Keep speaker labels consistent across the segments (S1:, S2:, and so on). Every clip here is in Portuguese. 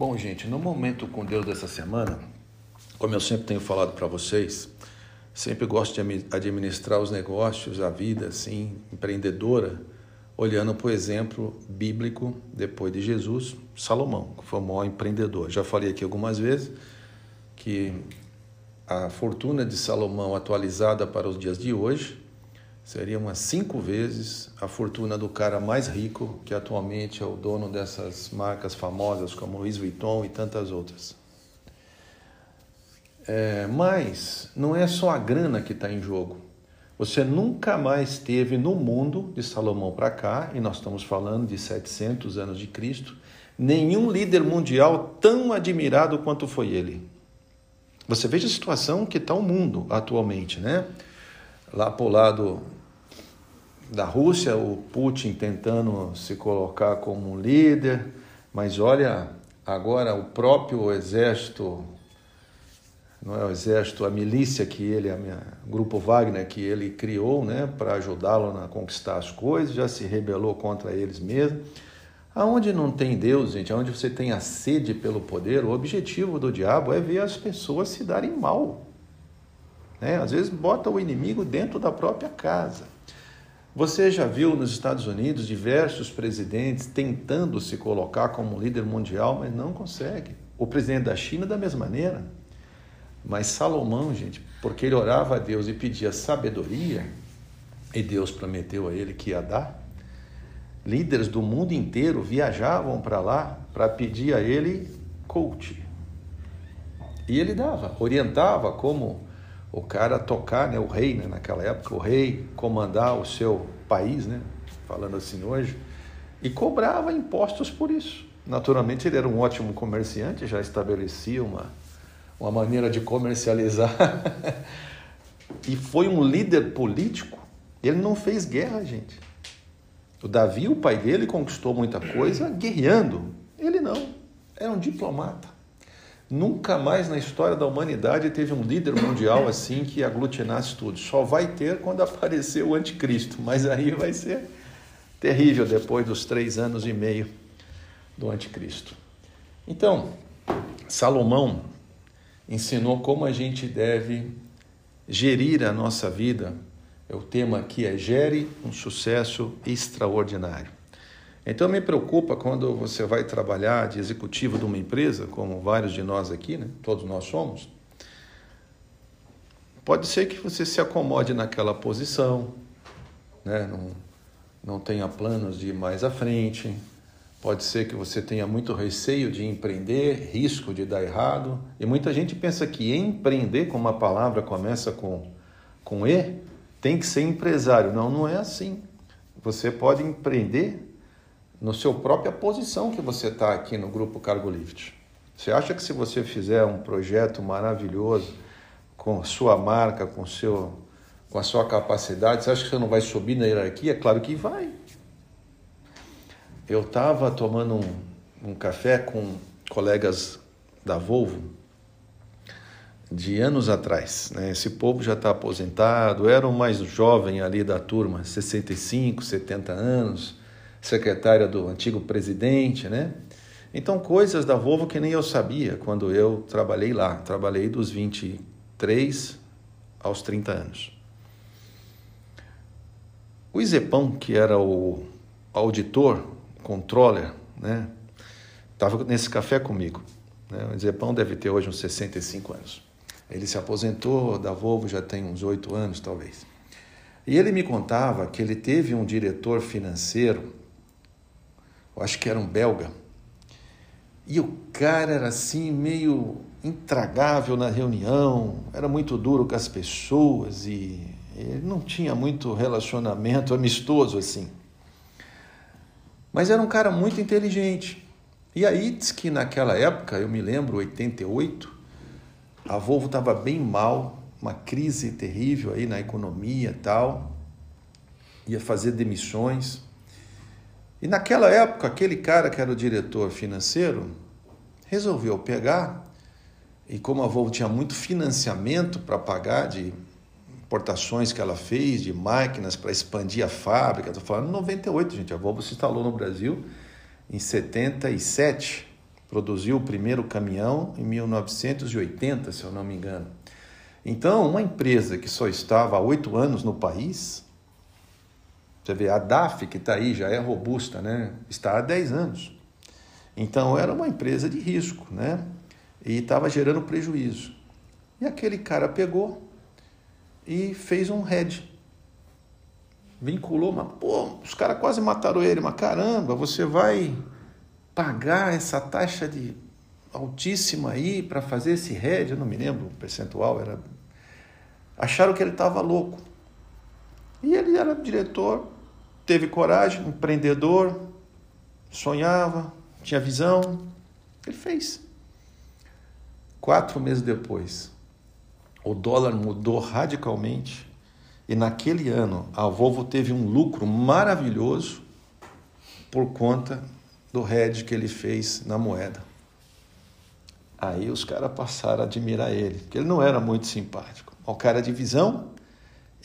S1: Bom, gente, no momento com Deus dessa semana, como eu sempre tenho falado para vocês, sempre gosto de administrar os negócios, a vida, assim, empreendedora, olhando para o exemplo bíblico depois de Jesus, Salomão, que foi o maior empreendedor. Já falei aqui algumas vezes que a fortuna de Salomão atualizada para os dias de hoje seria umas cinco vezes a fortuna do cara mais rico, que atualmente é o dono dessas marcas famosas como Louis Vuitton e tantas outras. É, mas não é só a grana que está em jogo. Você nunca mais teve no mundo, de Salomão para cá, e nós estamos falando de 700 anos de Cristo, nenhum líder mundial tão admirado quanto foi ele. Você veja a situação que está o mundo atualmente, né? Lá para o lado da Rússia, o Putin tentando se colocar como líder, mas olha, agora o próprio exército, não é o exército, a milícia que ele, o grupo Wagner que ele criou, né, para ajudá-lo a conquistar as coisas, já se rebelou contra eles mesmo. Aonde não tem Deus, gente, aonde você tem a sede pelo poder, o objetivo do diabo é ver as pessoas se darem mal. Né? Às vezes bota o inimigo dentro da própria casa. Você já viu nos Estados Unidos diversos presidentes tentando se colocar como líder mundial, mas não consegue. O presidente da China da mesma maneira. Mas Salomão, gente, porque ele orava a Deus e pedia sabedoria, e Deus prometeu a ele que ia dar, líderes do mundo inteiro viajavam para lá para pedir a ele coach. E ele dava, orientava como o cara tocar, né, o rei, né, naquela época, o rei comandar o seu país, né, falando assim hoje, e cobrava impostos por isso. Naturalmente ele era um ótimo comerciante, já estabelecia uma, uma maneira de comercializar. e foi um líder político. Ele não fez guerra, gente. O Davi, o pai dele, conquistou muita coisa guerreando. Ele não. Era um diplomata. Nunca mais na história da humanidade teve um líder mundial assim que aglutinasse tudo. Só vai ter quando aparecer o anticristo, mas aí vai ser terrível depois dos três anos e meio do anticristo. Então, Salomão ensinou como a gente deve gerir a nossa vida. O tema aqui é gere um sucesso extraordinário. Então me preocupa quando você vai trabalhar de executivo de uma empresa, como vários de nós aqui, né? todos nós somos. Pode ser que você se acomode naquela posição, né? não, não tenha planos de ir mais à frente. Pode ser que você tenha muito receio de empreender, risco de dar errado. E muita gente pensa que empreender, como a palavra começa com, com E, tem que ser empresário. Não, não é assim. Você pode empreender no seu própria posição que você está aqui no grupo Cargo Lift. Você acha que se você fizer um projeto maravilhoso com sua marca, com seu com a sua capacidade, você acha que você não vai subir na hierarquia? Claro que vai. Eu estava tomando um, um café com colegas da Volvo de anos atrás. Né? Esse povo já está aposentado, era o mais jovem ali da turma, 65, 70 anos secretária do antigo presidente, né? Então, coisas da Volvo que nem eu sabia quando eu trabalhei lá. Trabalhei dos 23 aos 30 anos. O Izepão, que era o auditor, controller, né? Estava nesse café comigo. Né? O Izepão deve ter hoje uns 65 anos. Ele se aposentou da Volvo já tem uns oito anos, talvez. E ele me contava que ele teve um diretor financeiro eu acho que era um belga. E o cara era assim, meio intragável na reunião, era muito duro com as pessoas e ele não tinha muito relacionamento amistoso assim. Mas era um cara muito inteligente. E aí diz que naquela época, eu me lembro, 88, a Volvo estava bem mal, uma crise terrível aí na economia e tal, ia fazer demissões. E naquela época, aquele cara que era o diretor financeiro resolveu pegar, e como a Volvo tinha muito financiamento para pagar de importações que ela fez, de máquinas para expandir a fábrica, estou falando em 98, gente, a Volvo se instalou no Brasil em 77, Produziu o primeiro caminhão em 1980, se eu não me engano. Então, uma empresa que só estava há oito anos no país, você vê, a DAF, que está aí, já é robusta, né? está há 10 anos. Então, era uma empresa de risco, né? E estava gerando prejuízo. E aquele cara pegou e fez um head. Vinculou, mas, pô, os caras quase mataram ele, mas caramba, você vai pagar essa taxa de altíssima aí para fazer esse head, eu não me lembro o percentual, era acharam que ele estava louco. E ele era diretor, teve coragem, empreendedor, sonhava, tinha visão, ele fez. Quatro meses depois, o dólar mudou radicalmente e naquele ano a Volvo teve um lucro maravilhoso por conta do hedge que ele fez na moeda. Aí os caras passaram a admirar ele, porque ele não era muito simpático. O cara de visão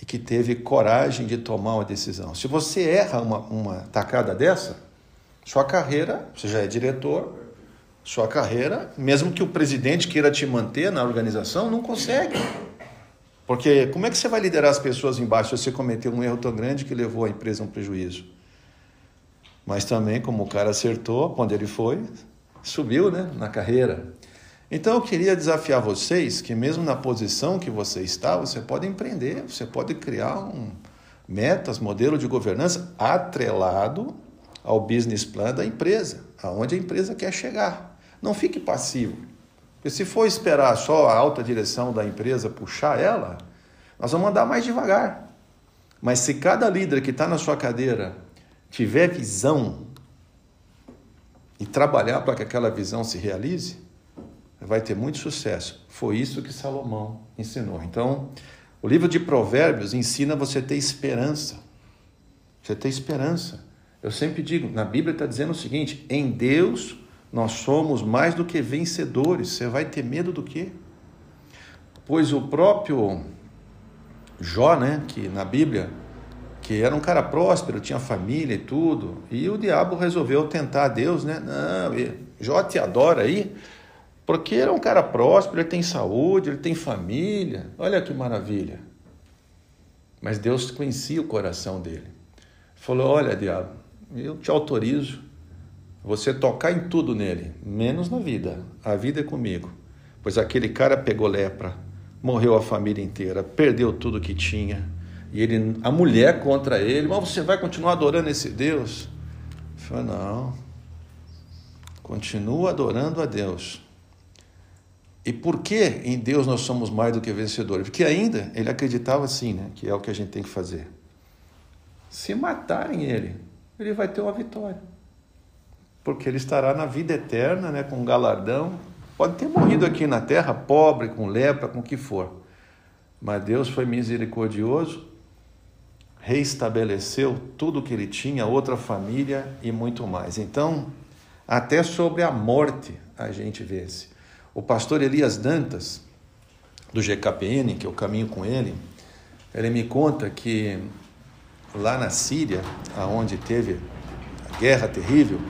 S1: e que teve coragem de tomar uma decisão. Se você erra uma, uma tacada dessa, sua carreira, você já é diretor, sua carreira, mesmo que o presidente queira te manter na organização, não consegue. Porque como é que você vai liderar as pessoas embaixo se você cometeu um erro tão grande que levou a empresa a um prejuízo? Mas também, como o cara acertou, onde ele foi, subiu né, na carreira. Então eu queria desafiar vocês que mesmo na posição que você está, você pode empreender, você pode criar um metas, modelo de governança atrelado ao business plan da empresa, aonde a empresa quer chegar. Não fique passivo. Porque se for esperar só a alta direção da empresa puxar ela, nós vamos andar mais devagar. Mas se cada líder que está na sua cadeira tiver visão e trabalhar para que aquela visão se realize, vai ter muito sucesso. Foi isso que Salomão ensinou. Então, o livro de Provérbios ensina você a ter esperança. Você ter esperança. Eu sempre digo, na Bíblia está dizendo o seguinte: em Deus nós somos mais do que vencedores. Você vai ter medo do quê? Pois o próprio Jó, né, que na Bíblia, que era um cara próspero, tinha família e tudo, e o diabo resolveu tentar Deus, né? Não, Jó te adora aí, porque ele é um cara próspero, ele tem saúde, ele tem família. Olha que maravilha. Mas Deus conhecia o coração dele. Falou: Olha, diabo, eu te autorizo você tocar em tudo nele, menos na vida. A vida é comigo. Pois aquele cara pegou lepra, morreu a família inteira, perdeu tudo que tinha. E ele, a mulher contra ele, mas você vai continuar adorando esse Deus? Falou: Não. Continua adorando a Deus e por que em Deus nós somos mais do que vencedores? Porque ainda ele acreditava assim, né? Que é o que a gente tem que fazer. Se matarem ele, ele vai ter uma vitória. Porque ele estará na vida eterna, né? Com galardão. Pode ter morrido aqui na terra, pobre, com lepra, com o que for. Mas Deus foi misericordioso, reestabeleceu tudo o que ele tinha, outra família e muito mais. Então, até sobre a morte a gente vence. O pastor Elias Dantas, do GKPN, que eu caminho com ele, ele me conta que lá na Síria, aonde teve a guerra terrível,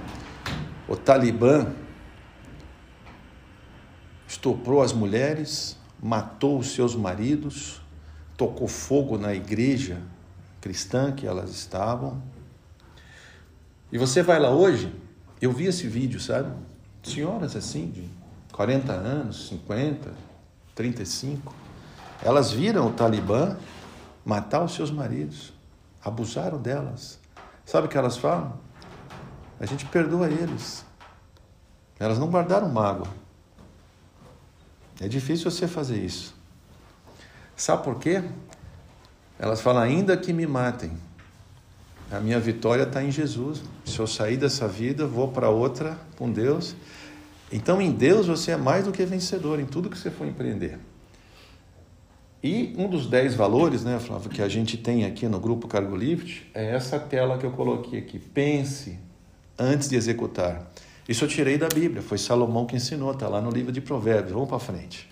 S1: o Talibã estuprou as mulheres, matou os seus maridos, tocou fogo na igreja cristã que elas estavam. E você vai lá hoje, eu vi esse vídeo, sabe? Senhoras assim, de 40 anos, 50, 35, elas viram o Talibã matar os seus maridos, abusaram delas. Sabe o que elas falam? A gente perdoa eles. Elas não guardaram mágoa. É difícil você fazer isso. Sabe por quê? Elas falam, ainda que me matem, a minha vitória está em Jesus. Se eu sair dessa vida, vou para outra com Deus então, em Deus, você é mais do que vencedor em tudo que você for empreender. E um dos dez valores, né, Flávio, que a gente tem aqui no grupo Cargo Lift é essa tela que eu coloquei aqui. Pense antes de executar. Isso eu tirei da Bíblia, foi Salomão que ensinou, está lá no livro de Provérbios. Vamos para frente.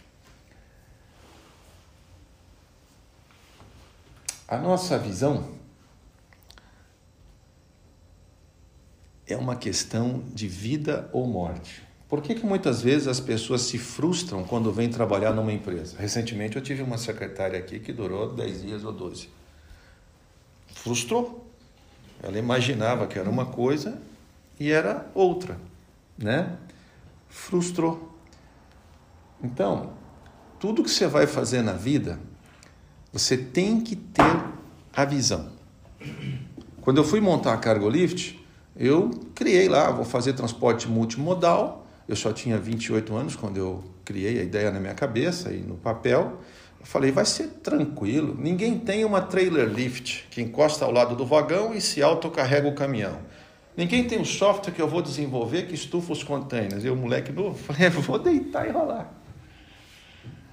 S1: A nossa visão é uma questão de vida ou morte. Por que, que muitas vezes as pessoas se frustram quando vêm trabalhar numa empresa? Recentemente eu tive uma secretária aqui que durou 10 dias ou 12. Frustrou. Ela imaginava que era uma coisa e era outra, né? Frustrou. Então, tudo que você vai fazer na vida, você tem que ter a visão. Quando eu fui montar a Cargo Lift, eu criei lá, vou fazer transporte multimodal, eu só tinha 28 anos quando eu criei a ideia na minha cabeça e no papel. Eu falei, vai ser tranquilo. Ninguém tem uma trailer lift que encosta ao lado do vagão e se autocarrega o caminhão. Ninguém tem um software que eu vou desenvolver que estufa os containers. Eu, moleque novo, falei, vou deitar e rolar.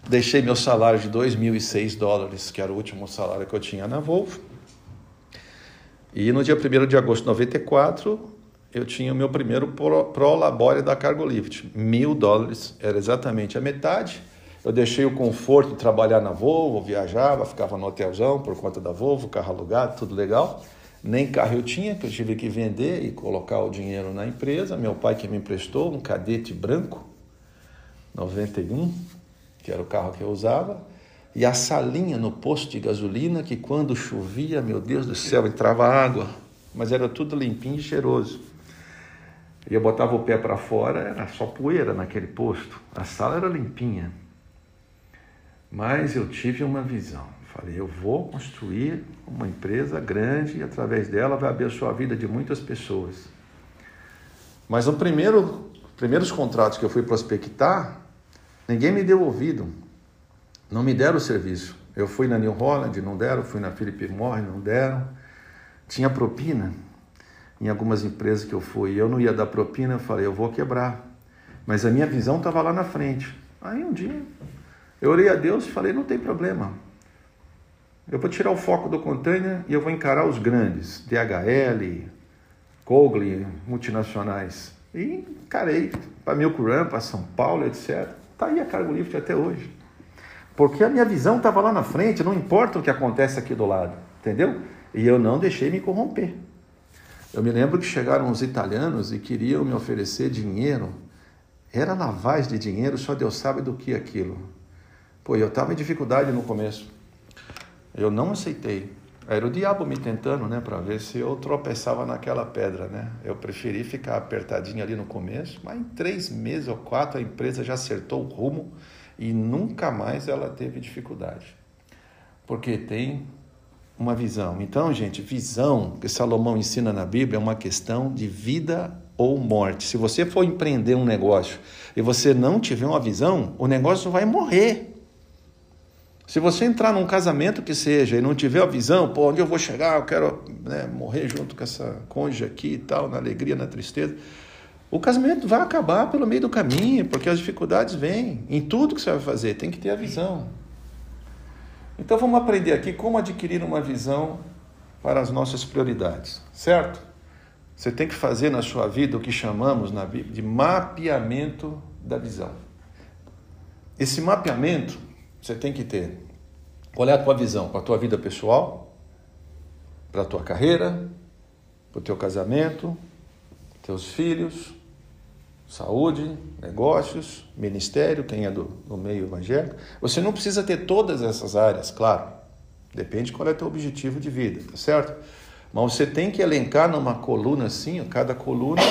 S1: Deixei meu salário de 2.006 dólares, que era o último salário que eu tinha na Volvo. E no dia 1 de agosto de 94, eu tinha o meu primeiro Pro Labore da Cargo Lift. Mil dólares, era exatamente a metade. Eu deixei o conforto de trabalhar na Volvo, viajava, ficava no hotelzão por conta da Volvo, carro alugado, tudo legal. Nem carro eu tinha, que eu tive que vender e colocar o dinheiro na empresa. Meu pai que me emprestou um cadete branco, 91, que era o carro que eu usava. E a salinha no posto de gasolina, que quando chovia, meu Deus do céu, entrava água. Mas era tudo limpinho e cheiroso. E eu botava o pé para fora, era só poeira naquele posto. A sala era limpinha. Mas eu tive uma visão. Falei, eu vou construir uma empresa grande e através dela vai abençoar a vida de muitas pessoas. Mas no primeiro, primeiros contratos que eu fui prospectar, ninguém me deu ouvido. Não me deram o serviço. Eu fui na New Holland, não deram. Fui na Philip Morris, não deram. Tinha propina em algumas empresas que eu fui, eu não ia dar propina, eu falei, eu vou quebrar. Mas a minha visão estava lá na frente. Aí um dia eu orei a Deus e falei, não tem problema. Eu vou tirar o foco do container e eu vou encarar os grandes, DHL, Cogli, multinacionais. E encarei para Milkuram, para São Paulo, etc. Está aí a Cargo Lift até hoje. Porque a minha visão estava lá na frente, não importa o que acontece aqui do lado, entendeu? E eu não deixei me corromper. Eu me lembro que chegaram os italianos e queriam me oferecer dinheiro. Era lavagem de dinheiro, só Deus sabe do que aquilo. Pô, eu estava em dificuldade no começo. Eu não aceitei. Era o diabo me tentando, né, para ver se eu tropeçava naquela pedra, né? Eu preferi ficar apertadinho ali no começo, mas em três meses ou quatro a empresa já acertou o rumo e nunca mais ela teve dificuldade. Porque tem uma visão. Então, gente, visão que Salomão ensina na Bíblia é uma questão de vida ou morte. Se você for empreender um negócio e você não tiver uma visão, o negócio vai morrer. Se você entrar num casamento que seja e não tiver a visão, pô, onde eu vou chegar? Eu quero né, morrer junto com essa cônjuge aqui e tal, na alegria, na tristeza. O casamento vai acabar pelo meio do caminho, porque as dificuldades vêm. Em tudo que você vai fazer, tem que ter a visão. Então vamos aprender aqui como adquirir uma visão para as nossas prioridades, certo? Você tem que fazer na sua vida o que chamamos na Bíblia de mapeamento da visão. Esse mapeamento você tem que ter. Qual é a tua visão para a tua vida pessoal, para a tua carreira, para o teu casamento, teus filhos, saúde, negócios, ministério, quem é do, do meio evangélico. Você não precisa ter todas essas áreas, claro. Depende qual é o teu objetivo de vida, tá certo? Mas você tem que elencar numa coluna assim, cada coluna,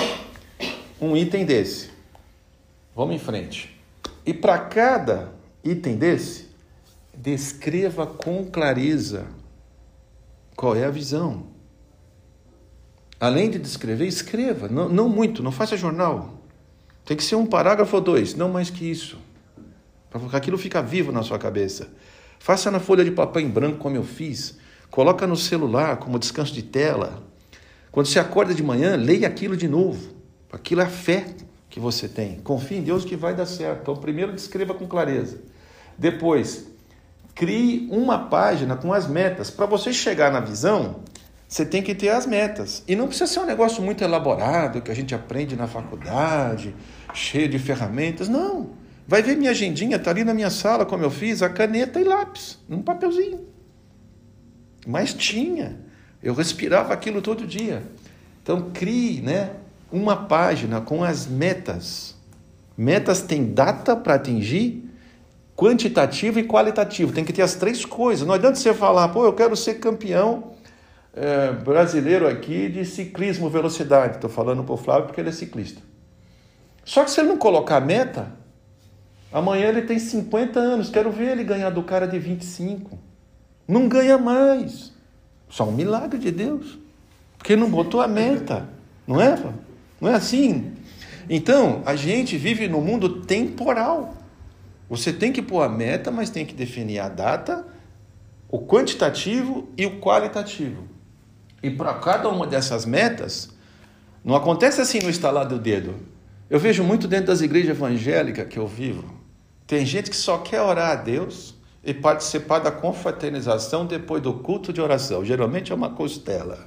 S1: um item desse. Vamos em frente. E para cada item desse, descreva com clareza qual é a visão. Além de descrever, escreva. Não, não muito, não faça jornal. Tem que ser um parágrafo ou dois, não mais que isso. Para que aquilo fica vivo na sua cabeça. Faça na folha de papel em branco, como eu fiz. Coloca no celular como descanso de tela. Quando você acorda de manhã, leia aquilo de novo. Aquilo é a fé que você tem. Confie em Deus que vai dar certo. Então, primeiro, descreva com clareza. Depois, crie uma página com as metas. Para você chegar na visão, você tem que ter as metas. E não precisa ser um negócio muito elaborado que a gente aprende na faculdade cheio de ferramentas. Não. Vai ver minha agendinha, está ali na minha sala, como eu fiz, a caneta e lápis, num papelzinho. Mas tinha. Eu respirava aquilo todo dia. Então crie né, uma página com as metas Metas têm data para atingir, quantitativo e qualitativo. Tem que ter as três coisas. Não adianta você falar, pô, eu quero ser campeão é, brasileiro aqui de ciclismo velocidade. Estou falando para o Flávio porque ele é ciclista. Só que se ele não colocar meta, amanhã ele tem 50 anos. Quero ver ele ganhar do cara de 25. Não ganha mais. Só um milagre de Deus. Porque não botou a meta. Não é? Não é assim? Então, a gente vive no mundo temporal. Você tem que pôr a meta, mas tem que definir a data, o quantitativo e o qualitativo. E para cada uma dessas metas, não acontece assim no estalar do dedo. Eu vejo muito dentro das igrejas evangélicas que eu vivo. Tem gente que só quer orar a Deus e participar da confraternização depois do culto de oração. Geralmente é uma costela.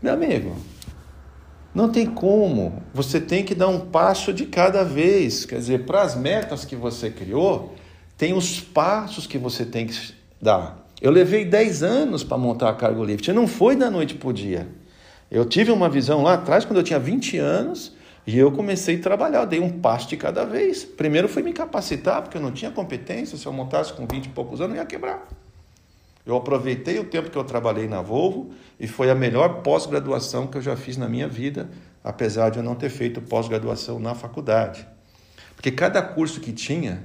S1: Meu amigo, não tem como. Você tem que dar um passo de cada vez. Quer dizer, para as metas que você criou, tem os passos que você tem que dar. Eu levei 10 anos para montar a Cargo Lift. Não foi da noite para o dia. Eu tive uma visão lá atrás, quando eu tinha 20 anos, e eu comecei a trabalhar. Eu dei um passo de cada vez. Primeiro fui me capacitar, porque eu não tinha competência. Se eu montasse com 20 e poucos anos, eu ia quebrar. Eu aproveitei o tempo que eu trabalhei na Volvo e foi a melhor pós-graduação que eu já fiz na minha vida, apesar de eu não ter feito pós-graduação na faculdade. Porque cada curso que tinha,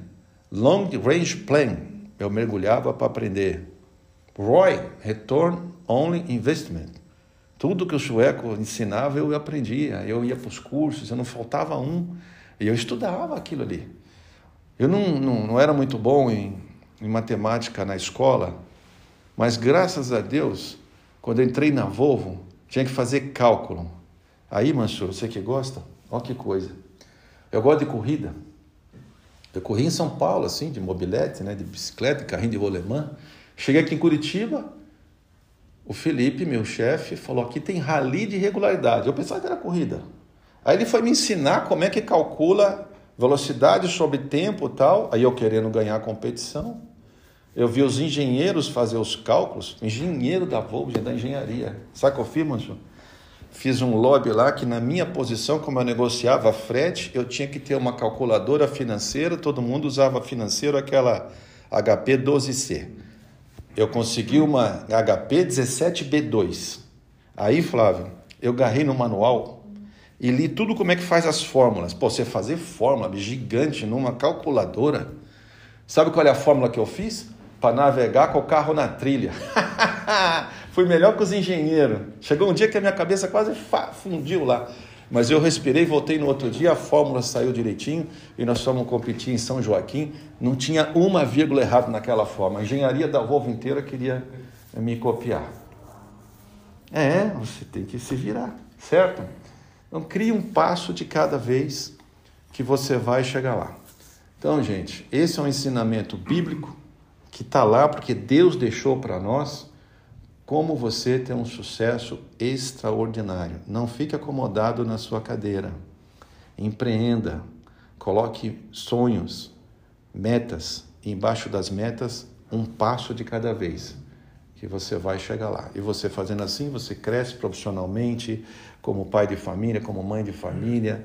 S1: Long Range Plan, eu mergulhava para aprender. ROI, Return Only Investment. Tudo que o sueco ensinava eu aprendia, eu ia para os cursos, eu não faltava um, e eu estudava aquilo ali. Eu não, não, não era muito bom em, em matemática na escola, mas graças a Deus, quando eu entrei na Volvo, tinha que fazer cálculo. Aí, Mansur, você que gosta, olha que coisa. Eu gosto de corrida. Eu corri em São Paulo, assim, de mobilete, né, de bicicleta, carrinho de rolemã. Cheguei aqui em Curitiba, o Felipe, meu chefe, falou: aqui tem rally de regularidade. Eu pensava que era corrida. Aí ele foi me ensinar como é que calcula velocidade sobre tempo tal. Aí eu querendo ganhar a competição. Eu vi os engenheiros fazer os cálculos, engenheiro da Volvo, da engenharia. Sabe o que eu fiz, Manso? Fiz um lobby lá que na minha posição, como eu negociava frete, eu tinha que ter uma calculadora financeira, todo mundo usava financeiro aquela HP 12C. Eu consegui uma HP 17B2. Aí, Flávio, eu garrei no manual e li tudo como é que faz as fórmulas. Pô, você fazer fórmula gigante numa calculadora. Sabe qual é a fórmula que eu fiz? para navegar com o carro na trilha. Fui melhor que os engenheiros. Chegou um dia que a minha cabeça quase fundiu lá. Mas eu respirei, voltei no outro dia, a fórmula saiu direitinho e nós fomos competir em São Joaquim. Não tinha uma vírgula errada naquela forma. A engenharia da Volvo inteira queria me copiar. É, você tem que se virar, certo? Então crie um passo de cada vez que você vai chegar lá. Então, gente, esse é um ensinamento bíblico que está lá porque Deus deixou para nós como você ter um sucesso extraordinário. Não fique acomodado na sua cadeira. Empreenda, coloque sonhos, metas, embaixo das metas, um passo de cada vez, que você vai chegar lá. E você fazendo assim, você cresce profissionalmente, como pai de família, como mãe de família,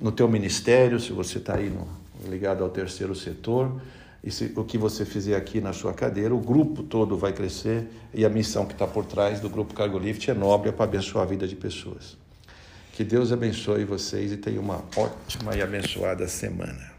S1: no teu ministério, se você está aí no, ligado ao terceiro setor, se, o que você fizer aqui na sua cadeira, o grupo todo vai crescer e a missão que está por trás do grupo Cargo Lift é nobre é para abençoar a vida de pessoas. Que Deus abençoe vocês e tenha uma ótima e abençoada semana.